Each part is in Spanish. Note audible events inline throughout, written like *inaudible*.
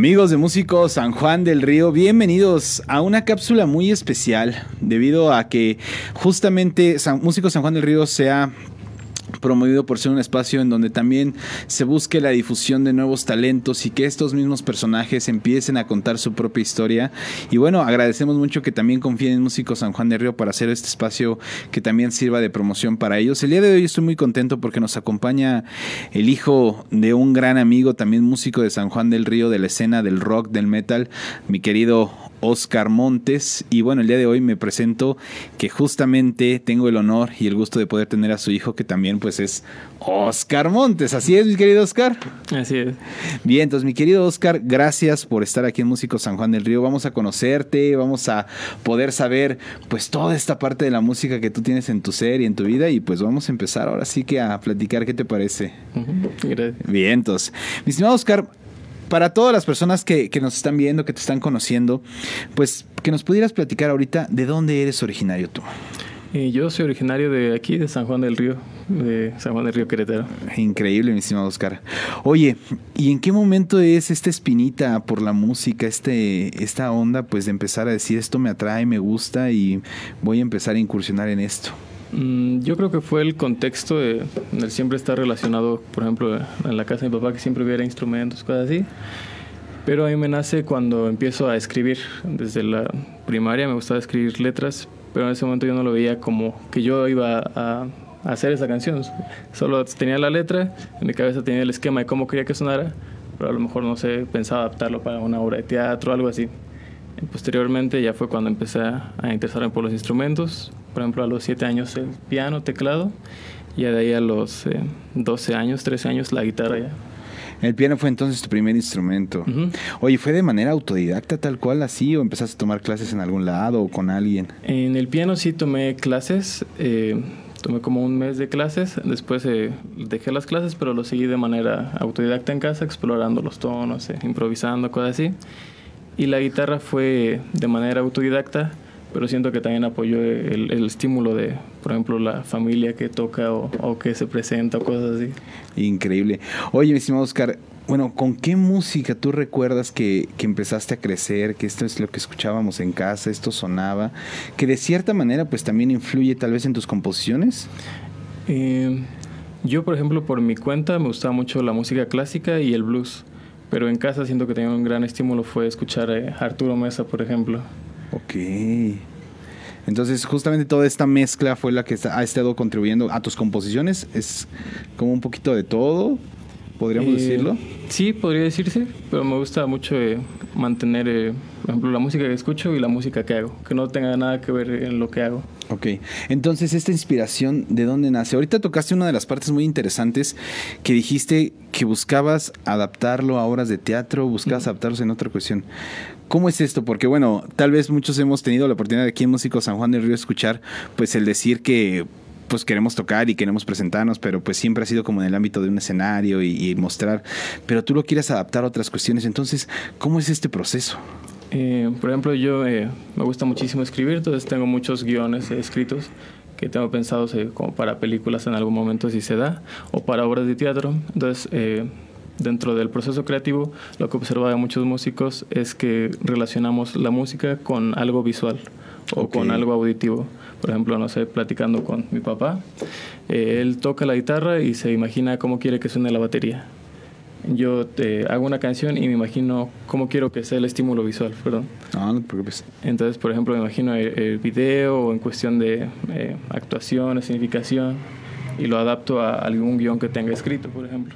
Amigos de Músicos San Juan del Río, bienvenidos a una cápsula muy especial debido a que justamente San, Músicos San Juan del Río se ha promovido por ser un espacio en donde también se busque la difusión de nuevos talentos y que estos mismos personajes empiecen a contar su propia historia. Y bueno, agradecemos mucho que también confíen en Músicos San Juan del Río para hacer este espacio que también sirva de promoción para ellos. El día de hoy estoy muy contento porque nos acompaña el hijo de un gran amigo, también músico de San Juan del Río, de la escena del rock, del metal, mi querido Oscar Montes. Y bueno, el día de hoy me presento que justamente tengo el honor y el gusto de poder tener a su hijo, que también pues es Oscar Montes. Así es, mi querido Oscar. Así es. Bien, entonces mi querido Oscar, gracias por estar aquí en Músico San Juan del Río. Vamos a conocerte, vamos a poder saber pues toda esta parte de la música que tú tienes en tu ser y en tu vida y pues vamos a empezar ahora sí que a platicar qué te parece. Gracias. Bien, entonces, mi estimado Oscar, para todas las personas que, nos están viendo, que te están conociendo, pues que nos pudieras platicar ahorita de dónde eres originario tú. Eh, yo soy originario de aquí, de San Juan del Río, de San Juan del Río Querétaro. Increíble, mi estimado Oscar. Oye, ¿y en qué momento es esta espinita por la música, este, esta onda, pues de empezar a decir esto me atrae, me gusta y voy a empezar a incursionar en esto? Mm, yo creo que fue el contexto de, siempre estar relacionado, por ejemplo, en la casa de mi papá, que siempre hubiera instrumentos, cosas así. Pero a mí me nace cuando empiezo a escribir. Desde la primaria me gustaba escribir letras, pero en ese momento yo no lo veía como que yo iba a, hacer esa canción. Solo tenía la letra, en mi cabeza tenía el esquema de cómo quería que sonara, pero a lo mejor no sé, pensaba adaptarlo para una obra de teatro o algo así. posteriormente ya fue cuando empecé a interesarme por los instrumentos por ejemplo, a los 7 años el piano, teclado, y de ahí a los 12 eh, años, 13 años la guitarra ya. El piano fue entonces tu primer instrumento. Oye, ¿fue de manera autodidacta tal cual así o empezaste a tomar clases en algún lado o con alguien? En el piano sí tomé clases, eh, tomé como un mes de clases, después eh, dejé las clases, pero lo seguí de manera autodidacta en casa, explorando los tonos, improvisando, cosas así. Y la guitarra fue de manera autodidacta pero siento que también apoyó el, el, estímulo de, por ejemplo, la familia que toca o, que se presenta o cosas así. Increíble. Oye, mi estimado Oscar, bueno, ¿con qué música tú recuerdas que, que, empezaste a crecer, que esto es lo que escuchábamos en casa, esto sonaba, que de cierta manera pues también influye tal vez en tus composiciones? Eh, yo, por ejemplo, por mi cuenta me gustaba mucho la música clásica y el blues, pero en casa siento que tenía un gran estímulo fue escuchar a Arturo Mesa, por ejemplo. Ok. Entonces, justamente toda esta mezcla fue la que ha estado contribuyendo a tus composiciones. Es como un poquito de todo, podríamos eh, decirlo. Sí, podría decirse, pero me gusta mucho eh, mantener, eh, por ejemplo, la música que escucho y la música que hago, que no tenga nada que ver en lo que hago. Ok, entonces esta inspiración, ¿de dónde nace? Ahorita tocaste una de las partes muy interesantes que dijiste que buscabas adaptarlo a obras de teatro, buscabas adaptarlos en otra cuestión. ¿Cómo es esto? Porque bueno, tal vez muchos hemos tenido la oportunidad de aquí en Músico San Juan del Río escuchar pues el decir que pues queremos tocar y queremos presentarnos, pero pues siempre ha sido como en el ámbito de un escenario y, mostrar, pero tú lo quieres adaptar a otras cuestiones. Entonces, ¿cómo es este proceso? Eh, por ejemplo, yo eh, me gusta muchísimo escribir, entonces tengo muchos guiones escritos que tengo pensados eh, como para películas en algún momento si se da, o para obras de teatro. Entonces, dentro del proceso creativo, lo que observa de muchos músicos es que relacionamos la música con algo visual o con algo auditivo. Por ejemplo, no sé, platicando con mi papá, eh, él toca la guitarra y se imagina cómo quiere que suene la batería. Yo te hago una canción y me imagino cómo quiero que sea el estímulo visual, perdón. Ah, no te preocupes. Entonces, por ejemplo, me imagino el, video o en cuestión de eh, actuación, significación, y lo adapto a algún guion que tenga escrito, por ejemplo.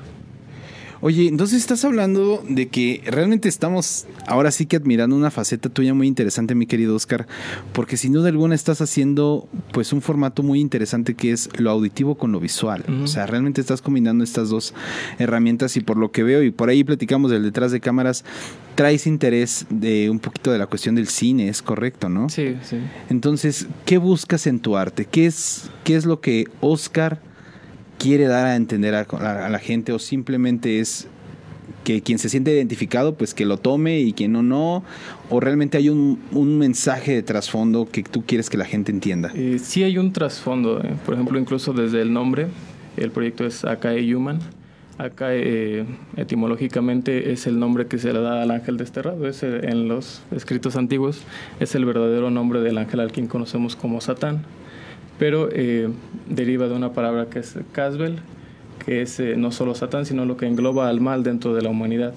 Oye, entonces estás hablando de que realmente estamos ahora sí que admirando una faceta tuya muy interesante, mi querido Oscar, porque sin duda alguna estás haciendo pues un formato muy interesante que es lo auditivo con lo visual. O sea, realmente estás combinando estas dos herramientas y por lo que veo y por ahí platicamos del detrás de cámaras, traes interés de un poquito de la cuestión del cine, es correcto, ¿no? Sí, sí. Entonces, ¿qué buscas en tu arte? ¿Qué es, qué es lo que Oscar quiere dar a entender a, la gente o simplemente es que quien se siente identificado, pues que lo tome y quien no, no, o realmente hay un, mensaje de trasfondo que tú quieres que la gente entienda. Eh, sí hay un trasfondo, eh. por ejemplo, incluso desde el nombre, el proyecto es Akae Human, eh, etimológicamente es el nombre que se le da al ángel desterrado. Es, eh, en los escritos antiguos es el verdadero nombre del ángel al quien conocemos como Satán. Pero eh, deriva de una palabra que es Casbel, que es no solo Satán, sino lo que engloba al mal dentro de la humanidad.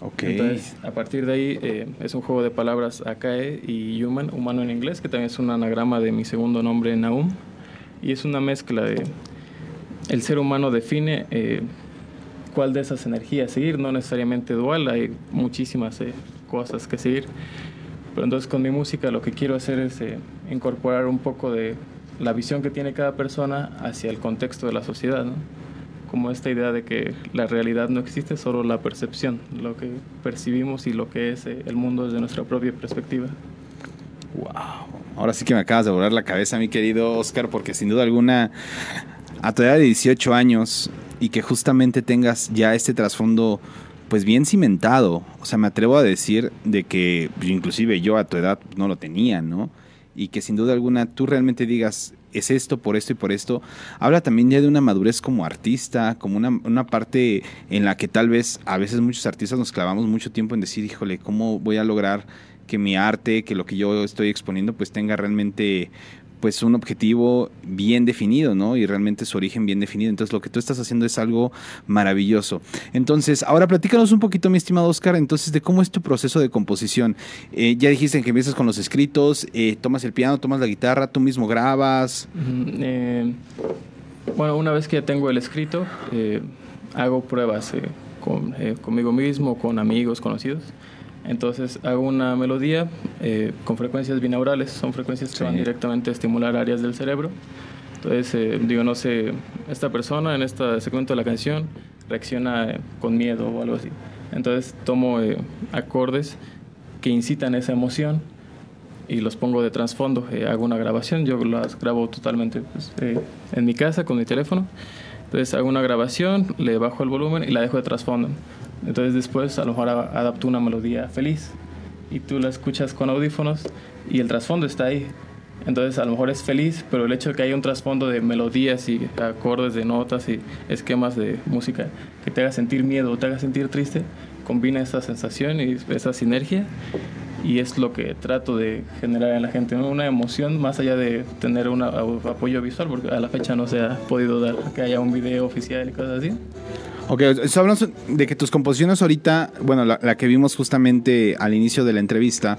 Okay. Entonces, a partir de ahí es un juego de palabras Akae y Human, humano en inglés, que también es un anagrama de mi segundo nombre, Naum. Y es una mezcla de... El ser humano define cuál de esas energías seguir, no necesariamente dual, hay muchísimas eh, cosas que seguir. Pero entonces con mi música lo que quiero hacer es eh, incorporar un poco de la visión que tiene cada persona hacia el contexto de la sociedad, ¿no? como esta idea de que la realidad no existe, solo la percepción, lo que percibimos y lo que es eh, el mundo desde nuestra propia perspectiva. Wow. Ahora sí que me acabas de volar la cabeza, mi querido Oscar, porque sin duda alguna, a tu edad de 18 años, y que justamente tengas ya este trasfondo pues bien cimentado. O sea, me atrevo a decir de que inclusive yo a tu edad no lo tenía, ¿no? Y que sin duda alguna tú realmente digas, es esto, por esto y por esto, habla también ya de una madurez como artista, como una, una, parte en la que tal vez a veces muchos artistas nos clavamos mucho tiempo en decir, híjole, ¿cómo voy a lograr que mi arte, que lo que yo estoy exponiendo, pues tenga realmente pues un objetivo bien definido, ¿no? Y realmente su origen bien definido. Entonces lo que tú estás haciendo es algo maravilloso. Entonces, ahora platícanos un poquito, mi estimado Oscar, entonces de cómo es tu proceso de composición. Eh, ya dijiste que empiezas con los escritos, eh, tomas el piano, tomas la guitarra, tú mismo grabas. Eh, bueno, una vez que ya tengo el escrito, hago pruebas con, conmigo mismo, con amigos, conocidos. Entonces hago una melodía eh, con frecuencias binaurales, son frecuencias que van directamente a estimular áreas del cerebro. Entonces eh, digo, no sé, esta persona en este segmento de la canción reacciona eh, con miedo o algo así. Entonces tomo acordes que incitan esa emoción y los pongo de trasfondo. hago una grabación, yo las grabo totalmente pues, en mi casa con mi teléfono. Entonces hago una grabación, le bajo el volumen y la dejo de trasfondo. Entonces después a lo mejor adapto una melodía feliz y tú la escuchas con audífonos y el trasfondo está ahí. Entonces a lo mejor es feliz, pero el hecho de que haya un trasfondo de melodías y acordes de notas y esquemas de música que te haga sentir miedo o te haga sentir triste, combina esa sensación y esa sinergia y es lo que trato de generar en la gente, una emoción más allá de tener un apoyo visual, porque a la fecha no se ha podido dar que haya un video oficial y cosas así. Ok, hablamos de que tus composiciones ahorita, bueno, la, que vimos justamente al inicio de la entrevista,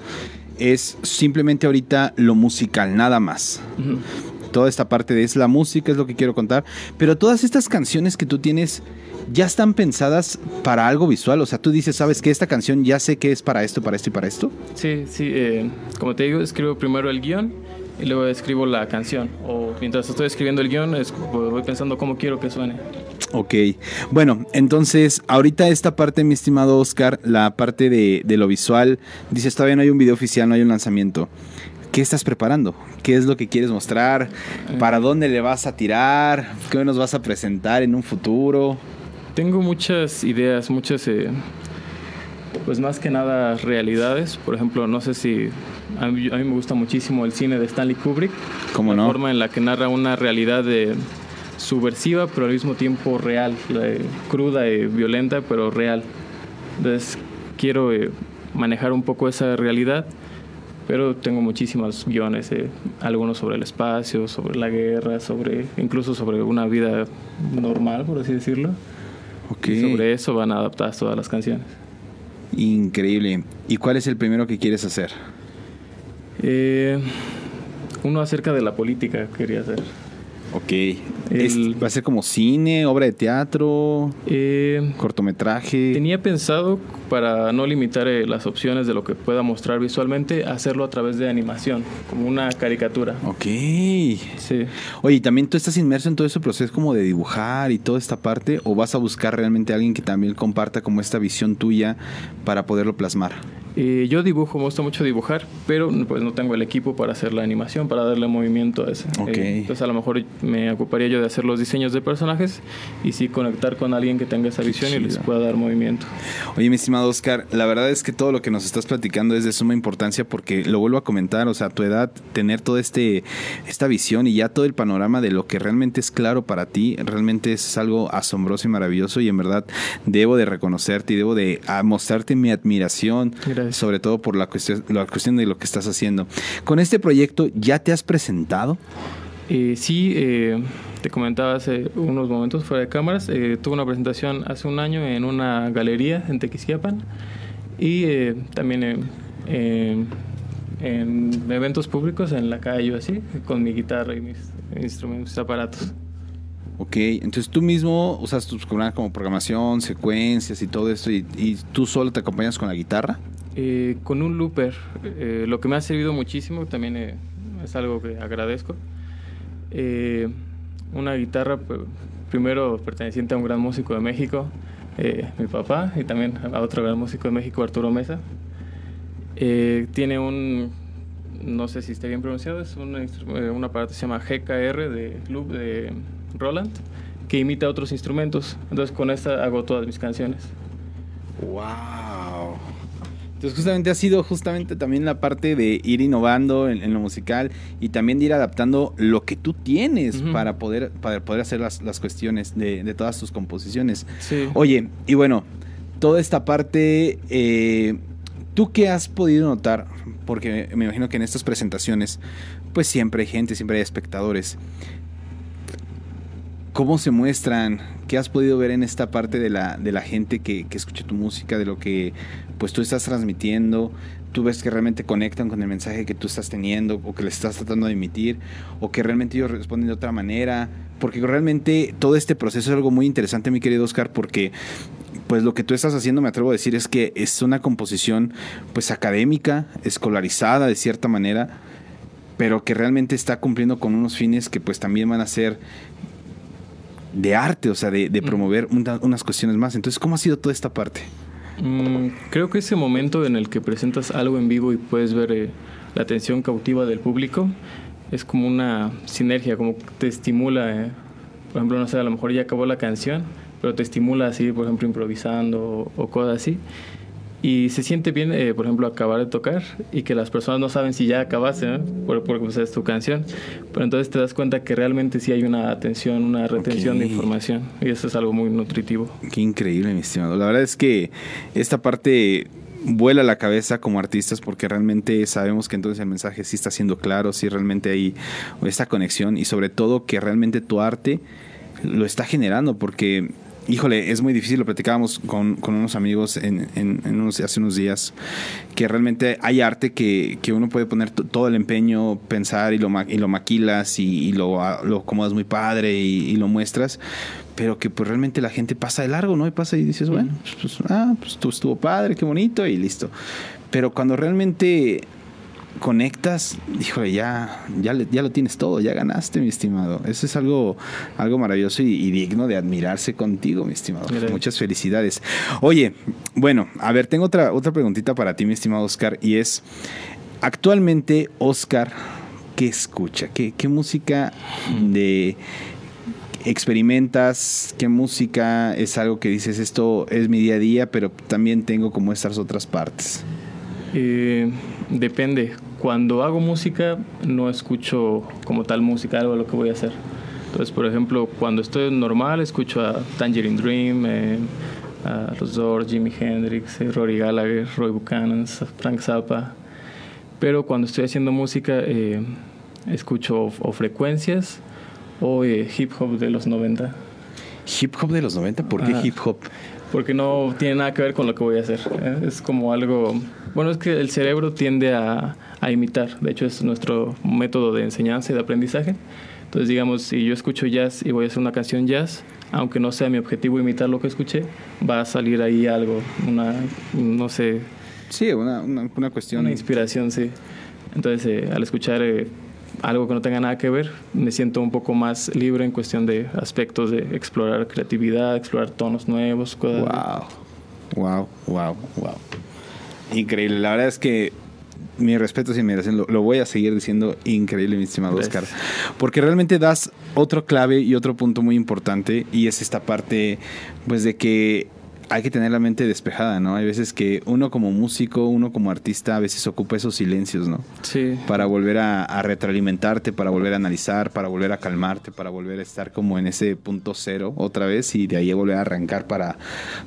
es simplemente ahorita lo musical, nada más. Toda esta parte de es la música, es lo que quiero contar. Pero todas estas canciones que tú tienes ya están pensadas para algo visual. O sea, tú dices, ¿sabes que Esta canción ya sé que es para esto, para esto y para esto. Sí, sí. Eh, como te digo, escribo primero el guion y luego escribo la canción. O mientras estoy escribiendo el guion, voy pensando cómo quiero que suene. Ok, bueno, entonces ahorita esta parte, mi estimado Oscar, la parte de, lo visual, dices, todavía no hay un video oficial, no hay un lanzamiento. ¿Qué estás preparando? ¿Qué es lo que quieres mostrar? ¿Para dónde le vas a tirar? ¿Qué nos vas a presentar en un futuro? Tengo muchas ideas, muchas, eh, pues más que nada realidades. Por ejemplo, no sé si a mí, me gusta muchísimo el cine de Stanley Kubrick. ¿Cómo la no? forma en la que narra una realidad de subversiva, pero al mismo tiempo real, cruda y violenta, pero real. Entonces quiero eh, manejar un poco esa realidad, pero tengo muchísimos guiones, eh, algunos sobre el espacio, sobre la guerra, sobre incluso sobre una vida normal, por así decirlo. Okay. Y sobre eso van adaptadas todas las canciones. Increíble. ¿Y cuál es el primero que quieres hacer? Eh, uno acerca de la política quería hacer. Ok. ¿Va a ser como cine, obra de teatro, eh, cortometraje? Tenía pensado, para no limitar eh, las opciones de lo que pueda mostrar visualmente, hacerlo a través de animación, como una caricatura. Ok. Sí. Oye, ¿también tú estás inmerso en todo ese proceso como de dibujar y toda esta parte? ¿O vas a buscar realmente a alguien que también comparta como esta visión tuya para poderlo plasmar? Eh, yo dibujo, me gusta mucho dibujar, pero pues no tengo el equipo para hacer la animación, para darle movimiento a ese. Eh, entonces a lo mejor me ocuparía yo de hacer los diseños de personajes y sí conectar con alguien que tenga esa visión y les pueda dar movimiento. Oye, mi estimado Oscar, la verdad es que todo lo que nos estás platicando es de suma importancia porque lo vuelvo a comentar, o sea, a tu edad, tener toda este, esta visión y ya todo el panorama de lo que realmente es claro para ti, realmente es algo asombroso y maravilloso y en verdad debo de reconocerte y debo de mostrarte mi admiración. Gracias sobre todo por la cuestión, la cuestión de lo que estás haciendo. Con este proyecto, ¿ya te has presentado? Eh, sí, eh, te comentaba hace unos momentos fuera de cámaras. Eh, tuve una presentación hace un año en una galería en Tequisquiapan y eh, también en, en, eventos públicos en la calle, así, con mi guitarra y mis instrumentos, mis aparatos. Ok, entonces tú mismo usas tus como programación, secuencias y todo esto, y, y tú solo te acompañas con la guitarra. Eh, con un looper, eh, lo que me ha servido muchísimo, también eh, es algo que agradezco. Una guitarra, pues, primero perteneciente a un gran músico de México, mi papá, y también a otro gran músico de México, Arturo Mesa. tiene un, no sé si está bien pronunciado, es un, un aparato que se llama GKR de Club de Roland, que imita otros instrumentos. Entonces con esta hago todas mis canciones. ¡Wow! Entonces justamente ha sido justamente también la parte de ir innovando en, lo musical y también de ir adaptando lo que tú tienes para, poder, para poder hacer las, cuestiones de, todas tus composiciones. Oye, y bueno, toda esta parte, eh, ¿tú qué has podido notar? Porque me imagino que en estas presentaciones, pues siempre hay gente, siempre hay espectadores. ¿Cómo se muestran? ¿Qué has podido ver en esta parte de la, de la gente que, que escucha tu música, de lo que pues tú estás transmitiendo? tú ves que realmente conectan con el mensaje que tú estás teniendo o que les estás tratando de emitir o que realmente ellos responden de otra manera, porque realmente todo este proceso es algo muy interesante, mi querido Oscar, porque pues lo que tú estás haciendo, me atrevo a decir, es que es una composición pues académica, escolarizada de cierta manera, pero que realmente está cumpliendo con unos fines que pues también van a ser de arte, o sea, de, promover unas cuestiones más. Entonces, ¿cómo ha sido toda esta parte? Mm, creo que ese momento en el que presentas algo en vivo y puedes ver eh, la atención cautiva del público es como una sinergia, como te estimula. Eh. Por ejemplo, no sé, a lo mejor ya acabó la canción, pero te estimula así, por ejemplo, improvisando o, o cosas así. Y se siente bien, eh, por ejemplo, acabar de tocar y que las personas no saben si ya acabaste, porque pues, es tu canción. Pero entonces te das cuenta que realmente sí hay una atención, una retención de información. Y eso es algo muy nutritivo. Qué increíble, mi estimado. La verdad es que esta parte vuela la cabeza como artistas porque realmente sabemos que entonces el mensaje sí está siendo claro, sí realmente hay esta conexión y sobre todo que realmente tu arte lo está generando porque híjole, es muy difícil, lo platicábamos con, unos amigos en, hace unos días, que realmente hay arte que, uno puede poner todo el empeño, pensar y lo, y lo maquilas y, lo, lo acomodas muy padre y, lo muestras, pero que pues realmente la gente pasa de largo, ¿no? Y pasa y dices, bueno, pues, ah, pues estuvo padre, qué bonito y listo. Pero cuando realmente conectas, híjole, ya, ya, ya lo tienes todo, ya ganaste, mi estimado. Eso es algo, algo maravilloso y, digno de admirarse contigo, mi estimado. Muchas felicidades. Oye, bueno, a ver, tengo otra, otra preguntita para ti, mi estimado Oscar, y es, actualmente, Oscar, ¿qué escucha? ¿Qué, qué música de experimentas? ¿Qué música es algo que dices, esto es mi día a día, pero también tengo como estas otras partes? Eh, depende. Cuando hago música no escucho como tal música, algo a lo que voy a hacer. Entonces, por ejemplo, cuando estoy normal escucho a Tangerine Dream, eh, a los Doors, Jimi Hendrix, eh, Rory Gallagher, Roy Buchanan, Frank Zappa. Pero cuando estoy haciendo música eh, escucho o, frecuencias o hip hop de los 90. ¿Hip hop de los 90? ¿Por qué hip hop? Porque no tiene nada que ver con lo que voy a hacer. Es como algo bueno, es que el cerebro tiende a, imitar. De hecho, es nuestro método de enseñanza y de aprendizaje. Entonces, digamos, si yo escucho jazz y voy a hacer una canción jazz, aunque no sea mi objetivo imitar lo que escuché, va a salir ahí algo, una, no sé... Sí, una, una, cuestión... Una inspiración, sí. Entonces, eh, al escuchar eh, algo que no tenga nada que ver, me siento un poco más libre en cuestión de aspectos de explorar creatividad, explorar tonos nuevos, cosas. Wow, wow, wow, wow. Increíble, la verdad es que mi respeto y admiración, lo, lo, voy a seguir diciendo increíble, mi estimado Oscar, porque realmente das otro clave y otro punto muy importante y es esta parte, pues de que hay que tener la mente despejada, ¿no? Hay veces que uno como músico, uno como artista, a veces ocupa esos silencios, ¿no? Sí. Para volver a, retroalimentarte, para volver a analizar, para volver a calmarte, para volver a estar como en ese punto cero otra vez y de ahí volver a arrancar para,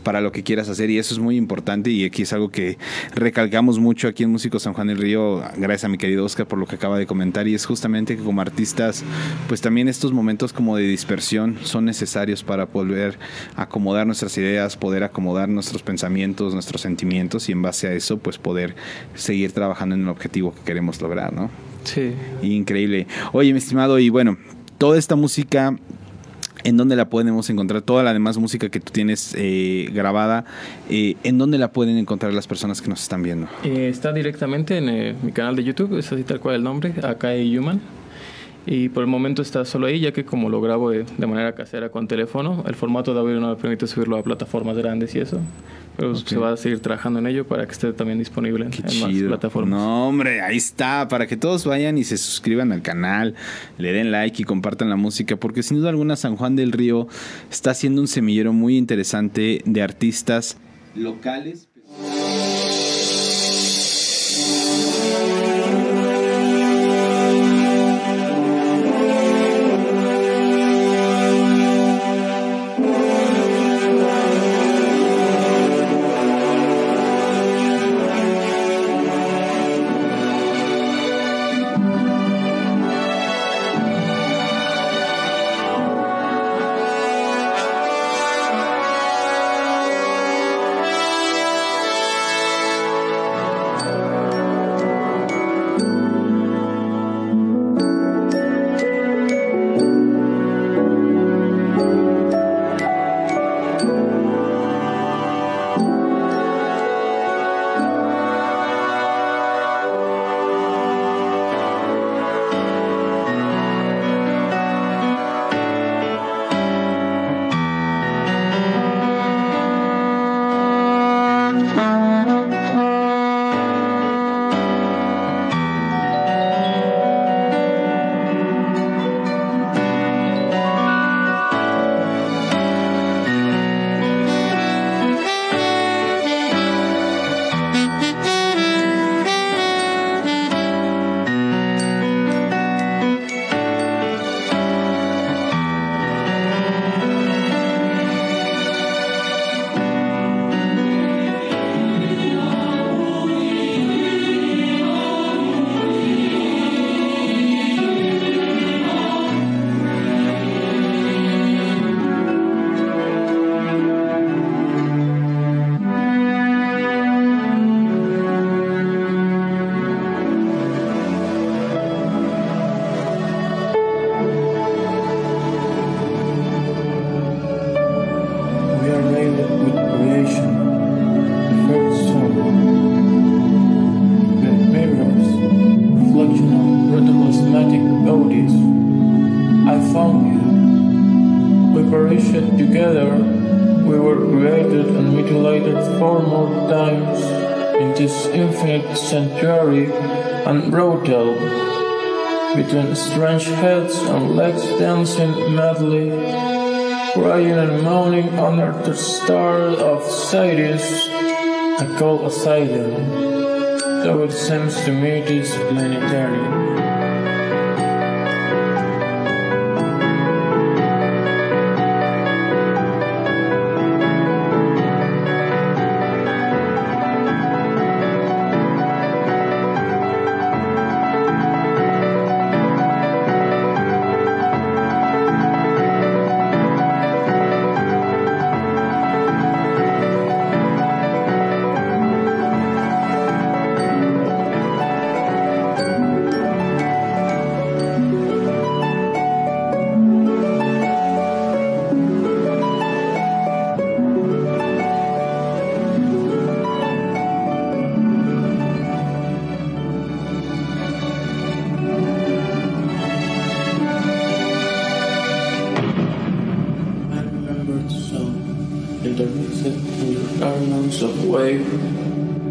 para lo que quieras hacer. Y eso es muy importante y aquí es algo que recalcamos mucho aquí en Músico San Juan del Río, gracias a mi querido Oscar por lo que acaba de comentar. Y es justamente que como artistas, pues también estos momentos como de dispersión son necesarios para volver a acomodar nuestras ideas, poder acomodar nuestros pensamientos, nuestros sentimientos y en base a eso pues poder seguir trabajando en el objetivo que queremos lograr, ¿no? Sí. Increíble. Oye, mi estimado, y bueno, toda esta música ¿En dónde la podemos encontrar? Toda la demás música que tú tienes eh, grabada, eh, ¿en dónde la pueden encontrar las personas que nos están viendo? Eh, está directamente en mi canal de YouTube, es así tal cual el nombre, acá Human. Y por el momento está solo ahí, ya que como lo grabo de, manera casera con teléfono, el formato de audio no me permite subirlo a plataformas grandes y eso. Pero se va a seguir trabajando en ello para que esté también disponible en, más plataformas. No, hombre, ahí está, para que todos vayan y se suscriban al canal, le den like y compartan la música, porque sin duda alguna San Juan del Río está haciendo un semillero muy interesante de artistas locales. Between strange heads and legs dancing madly, crying and moaning under the stars of Sirius, I call asylum, though it seems to me disciplinary.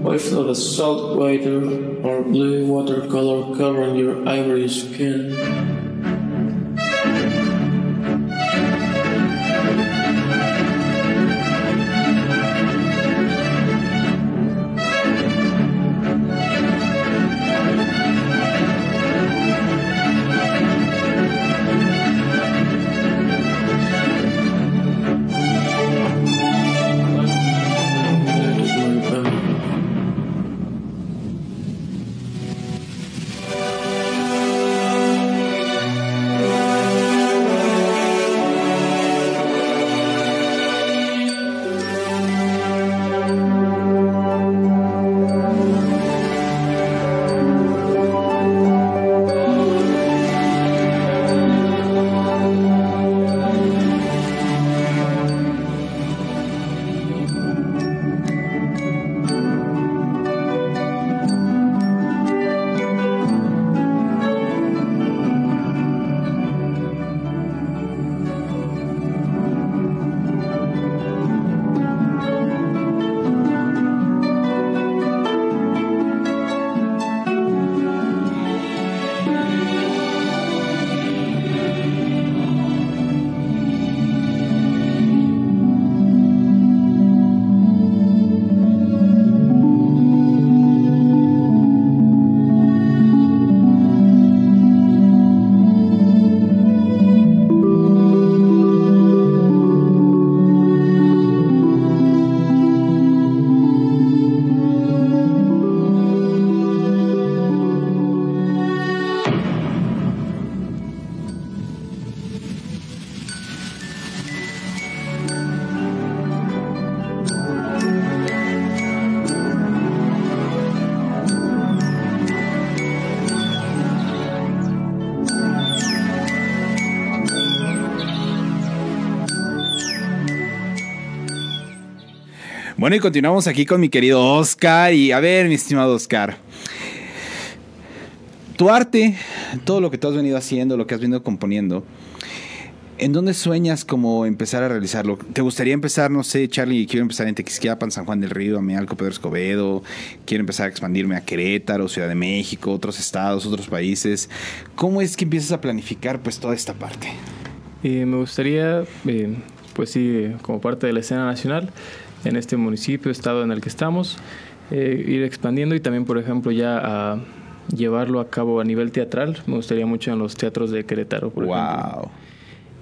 Waves of a salt water or blue watercolor covering your ivory skin. Bueno, y continuamos aquí con mi querido Oscar. Y a ver, mi estimado Oscar. Tu arte, todo lo que tú has venido haciendo, lo que has venido componiendo, ¿en dónde sueñas como empezar a realizarlo? ¿Te gustaría empezar, no sé, Charlie, quiero empezar en Tequisquiapan, San Juan del Río, Amialco, Pedro Escobedo, quiero empezar a expandirme a Querétaro, Ciudad de México, otros estados, otros países? ¿Cómo es que empiezas a planificar pues toda esta parte? Y me gustaría, eh, pues sí, eh, como parte de la escena nacional, en este municipio, estado en el que estamos, eh, ir expandiendo y también, por ejemplo, ya a llevarlo a cabo a nivel teatral. Me gustaría mucho en los teatros de Querétaro, por ejemplo. wow.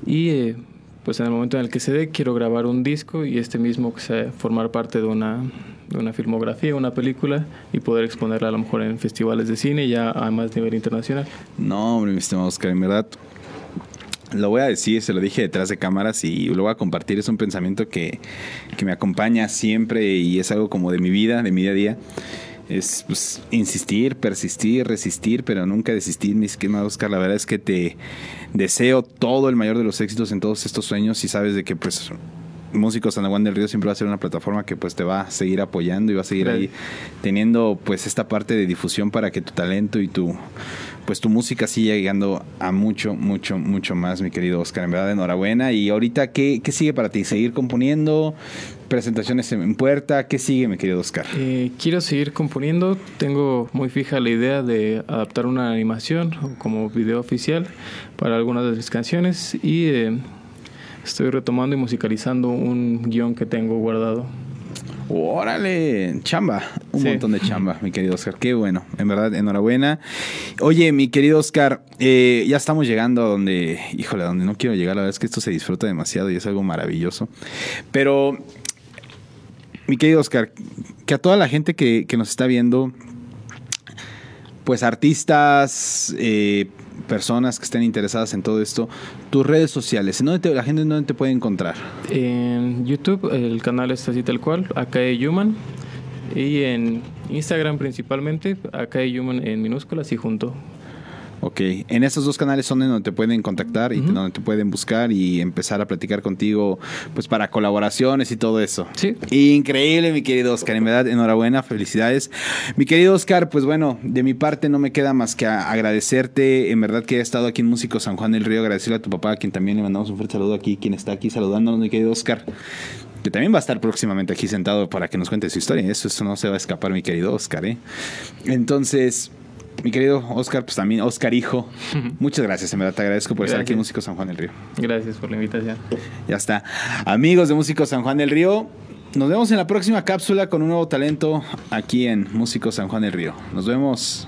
Y eh, pues en el momento en el que se dé, quiero grabar un disco y este mismo que sea formar parte de una, de una filmografía, una película y poder exponerla a lo mejor en festivales de cine ya a más nivel internacional. No, hombre, mi estimado Oscar, en verdad. Lo voy a decir, se lo dije detrás de cámaras y lo voy a compartir. Es un pensamiento que, que me acompaña siempre y es algo como de mi vida, de mi día a día. Es pues, insistir, persistir, resistir, pero nunca desistir, mi esquema, Oscar. La verdad es que te deseo todo el mayor de los éxitos en todos estos sueños y sabes de que pues Músicos San Juan del Río siempre va a ser una plataforma que pues te va a seguir apoyando y va a seguir ahí teniendo pues esta parte de difusión para que tu talento y tu pues tu música siga llegando a mucho, mucho, mucho más, mi querido Oscar. En verdad, enhorabuena. Y ahorita, ¿qué, qué sigue para ti? ¿Seguir componiendo? ¿Presentaciones en puerta? ¿Qué sigue, mi querido Oscar? Eh, quiero seguir componiendo. Tengo muy fija la idea de adaptar una animación como video oficial para algunas de mis canciones y eh, estoy retomando y musicalizando un guion que tengo guardado. Órale, chamba, un Sí. montón de chamba, *laughs* mi querido Oscar. Qué bueno, en verdad, enhorabuena. Oye, mi querido Oscar, eh, ya estamos llegando a donde, híjole, a donde no quiero llegar. La verdad es que esto se disfruta demasiado y es algo maravilloso. Pero, mi querido Oscar, que a toda la gente que, que nos está viendo, pues artistas, eh, personas que estén interesadas en todo esto, tus redes sociales, ¿en dónde te- la gente en dónde te puede encontrar? En YouTube el canal es así tal cual, AKE Human. Y en Instagram principalmente, AKE Human en minúsculas y junto. Ok, en esos dos canales son en donde te pueden contactar y Ujú. donde te pueden buscar y empezar a platicar contigo, pues para colaboraciones y todo eso. Sí. Increíble, mi querido Oscar. En verdad, enhorabuena, felicidades. Mi querido Oscar, pues bueno, de mi parte no me queda más que agradecerte. En verdad que he estado aquí en Músico San Juan del Río, agradecerle a tu papá, a quien también le mandamos un fuerte saludo aquí, quien está aquí saludándonos, mi querido Oscar. que también va a estar próximamente aquí sentado para que nos cuente su historia. Eso, eso no se va a escapar, mi querido Oscar. ¿eh? Entonces, mi querido Oscar, pues también, Oscar Hijo, *laughs* muchas gracias, en verdad te agradezco por estar aquí en. Músico San Juan del Río. Gracias por la invitación. Ya está. Amigos de Músico San Juan del Río, nos vemos en la próxima cápsula con un nuevo talento aquí en Músico San Juan del Río. Nos vemos.